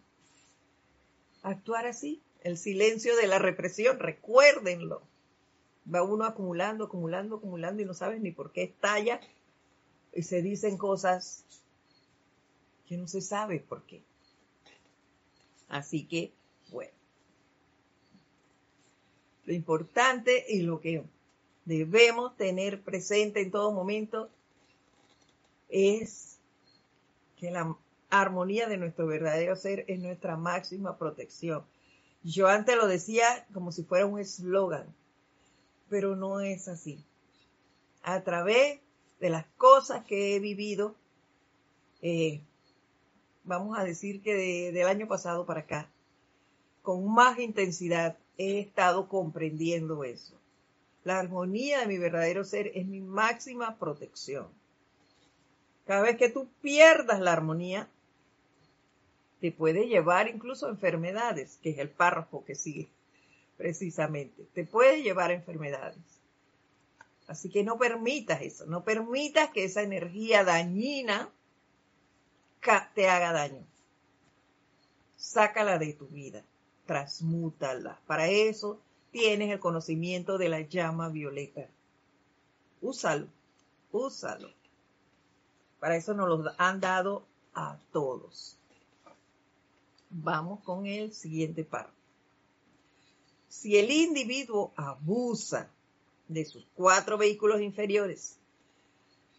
actuar así. El silencio de la represión, recuérdenlo. Va uno acumulando, acumulando, acumulando y no sabes ni por qué estalla y se dicen cosas que no se sabe por qué. Así que, bueno. Lo importante y lo que debemos tener presente en todo momento es que la armonía de nuestro verdadero ser es nuestra máxima protección. Yo antes lo decía como si fuera un eslogan, pero no es así. A través de las cosas que he vivido, eh, vamos a decir que del año pasado para acá, con más intensidad he estado comprendiendo eso. La armonía de mi verdadero ser es mi máxima protección. Cada vez que tú pierdas la armonía, te puede llevar incluso a enfermedades, que es el párrafo que sigue precisamente. Te puede llevar a enfermedades. Así que no permitas eso, no permitas que esa energía dañina te haga daño. Sácala de tu vida, transmútala. Para eso tienes el conocimiento de la llama violeta. Úsalo, úsalo. Para eso nos lo han dado a todos. Vamos con el siguiente párrafo. Si el individuo abusa de sus cuatro vehículos inferiores,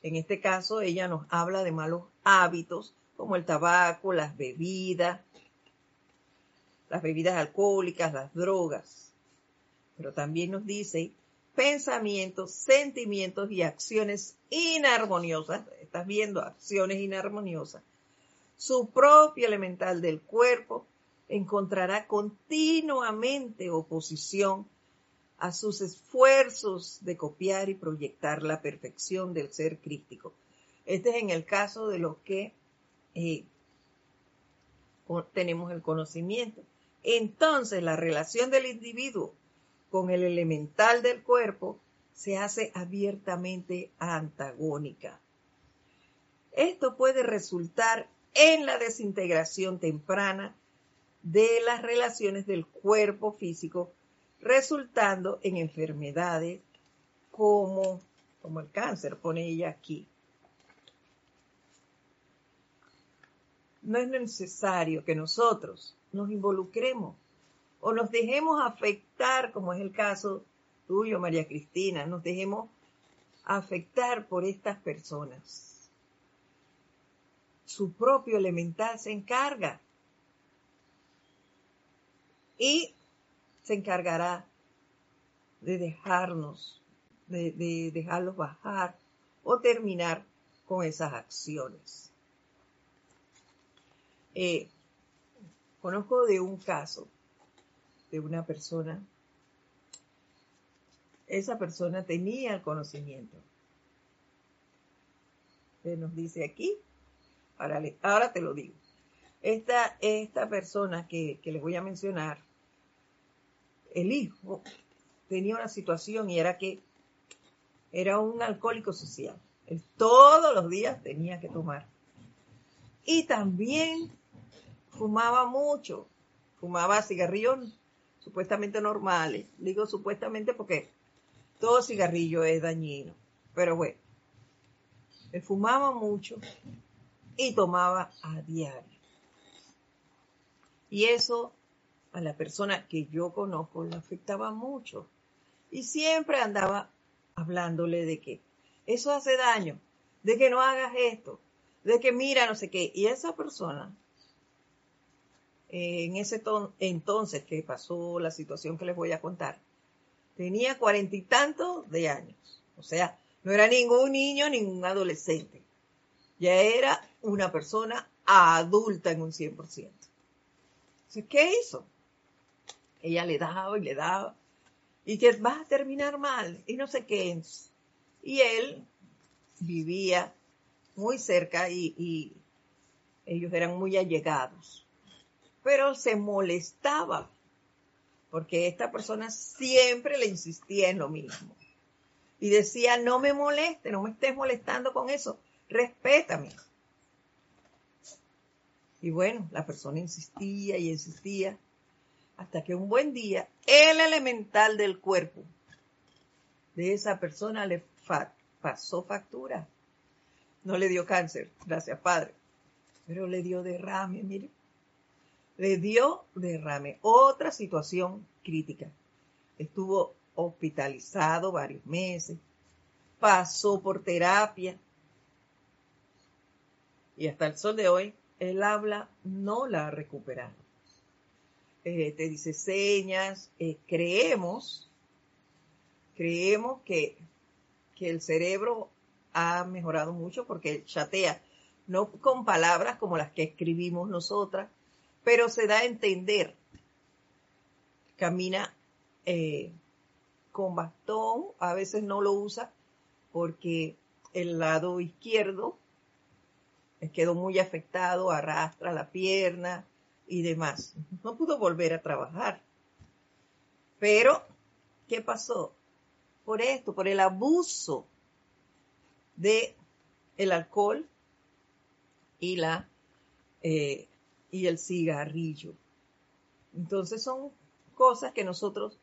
en este caso ella nos habla de malos hábitos como el tabaco, las bebidas, las bebidas alcohólicas, las drogas, pero también nos dice pensamientos, sentimientos y acciones inarmoniosas, estás viendo acciones inarmoniosas, su propio elemental del cuerpo encontrará continuamente oposición a sus esfuerzos de copiar y proyectar la perfección del ser crístico. Este es en el caso de los que eh, tenemos el conocimiento. Entonces, la relación del individuo con el elemental del cuerpo se hace abiertamente antagónica. Esto puede resultar en la desintegración temprana de las relaciones del cuerpo físico, resultando en enfermedades como, como el cáncer, pone ella aquí. No es necesario que nosotros nos involucremos o nos dejemos afectar, como es el caso tuyo, María Cristina, nos dejemos afectar por estas personas. Su propio elemental se encarga y se encargará de dejarnos, de, dejarlos bajar o terminar con esas acciones. Eh, conozco de un caso de una persona, esa persona tenía el conocimiento. Se nos dice aquí, ahora, ahora te lo digo. Esta, esta persona que, que les voy a mencionar el hijo tenía una situación y era que era un alcohólico social. Él todos los días tenía que tomar. Y también fumaba mucho. Fumaba cigarrillos supuestamente normales. Digo supuestamente porque todo cigarrillo es dañino. Pero bueno, él fumaba mucho y tomaba a diario. Y eso a la persona que yo conozco le afectaba mucho. Y siempre andaba hablándole de que eso hace daño, de que no hagas esto, de que mira, no sé qué. Y esa persona, en ese entonces que pasó la situación que les voy a contar, tenía cuarenta y tantos de años. O sea, no era ningún niño, ningún adolescente. Ya era una persona adulta en un 100%. Entonces, ¿qué hizo? Ella le daba y le daba. Y que va a terminar mal. Y no sé qué. Y él vivía muy cerca y ellos eran muy allegados. Pero se molestaba porque esta persona siempre le insistía en lo mismo. Y decía, no me moleste, no me estés molestando con eso, respétame. Y bueno, la persona insistía y insistía hasta que un buen día el elemental del cuerpo de esa persona le pasó factura. No le dio cáncer, gracias Padre, pero le dio derrame, mire. Le dio derrame. Otra situación crítica. Estuvo hospitalizado varios meses, pasó por terapia y hasta el sol de hoy el habla no la ha recuperado. Eh, te dice señas, eh, creemos, creemos que, que el cerebro ha mejorado mucho porque chatea, no con palabras como las que escribimos nosotras, pero se da a entender. Camina eh, con bastón, a veces no lo usa porque el lado izquierdo quedó muy afectado, arrastra la pierna y demás. No pudo volver a trabajar. Pero, ¿qué pasó? Por esto, por el abuso de el alcohol y la eh, y el cigarrillo. Entonces son cosas que nosotros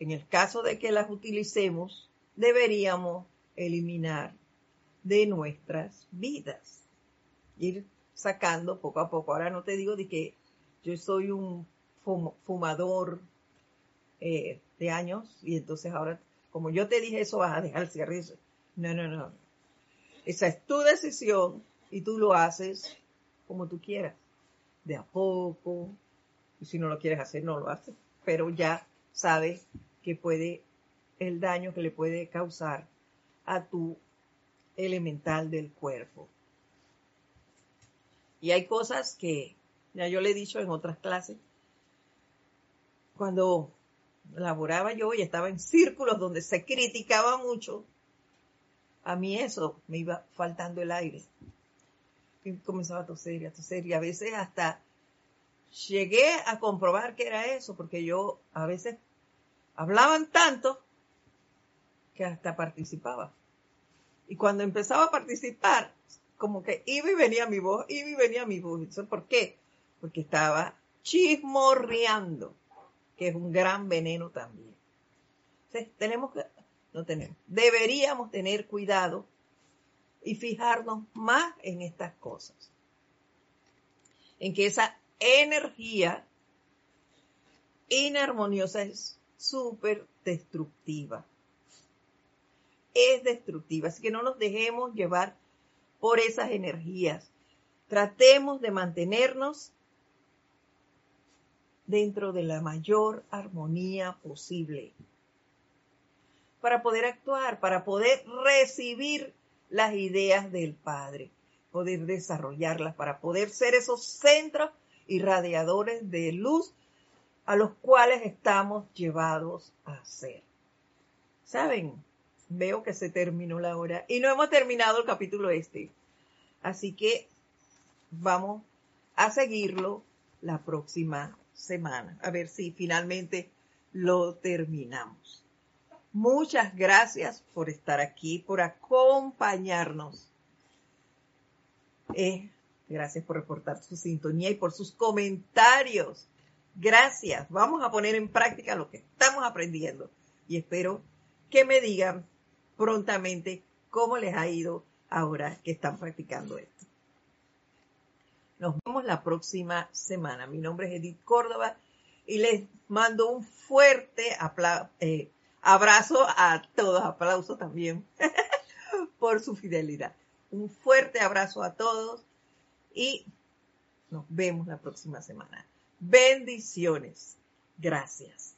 en el caso de que las utilicemos, deberíamos eliminar de nuestras vidas. Ir sacando poco a poco. Ahora no te digo de que yo soy un fumador eh, de años y entonces ahora, como yo te dije eso, vas a dejar el cigarrillo. No, no, no. Esa es tu decisión y tú lo haces como tú quieras, de a poco. Y si no lo quieres hacer, no lo haces. Pero ya sabes que puede, el daño que le puede causar a tu elemental del cuerpo. Y hay cosas que, ya yo le he dicho en otras clases, cuando laboraba yo y estaba en círculos donde se criticaba mucho, a mí eso me iba faltando el aire. Comenzaba a toser y a toser y a veces hasta llegué a comprobar que era eso, porque yo a veces hablaban tanto que hasta participaba. Y cuando empezaba a participar, como que iba y venía mi voz, iba y venía mi voz. ¿Por qué? Porque estaba chismorreando, que es un gran veneno también. Entonces, tenemos que, no tenemos, deberíamos tener cuidado y fijarnos más en estas cosas. En que esa energía inarmoniosa es súper destructiva. Es destructiva, así que no nos dejemos llevar por esas energías. Tratemos de mantenernos dentro de la mayor armonía posible para poder actuar, para poder recibir las ideas del Padre, poder desarrollarlas, para poder ser esos centros irradiadores de luz a los cuales estamos llevados a ser. ¿Saben? Veo que se terminó la hora y no hemos terminado el capítulo este. Así que vamos a seguirlo la próxima semana. A ver si finalmente lo terminamos. Muchas gracias por estar aquí, por acompañarnos. Eh, gracias por reportar su sintonía y por sus comentarios. Gracias. Vamos a poner en práctica lo que estamos aprendiendo y espero que me digan prontamente cómo les ha ido ahora que están practicando esto. Nos vemos la próxima semana. Mi nombre es Edith Córdoba y les mando un fuerte eh, abrazo a todos, aplauso también por su fidelidad. Un fuerte abrazo a todos y nos vemos la próxima semana. Bendiciones. Gracias.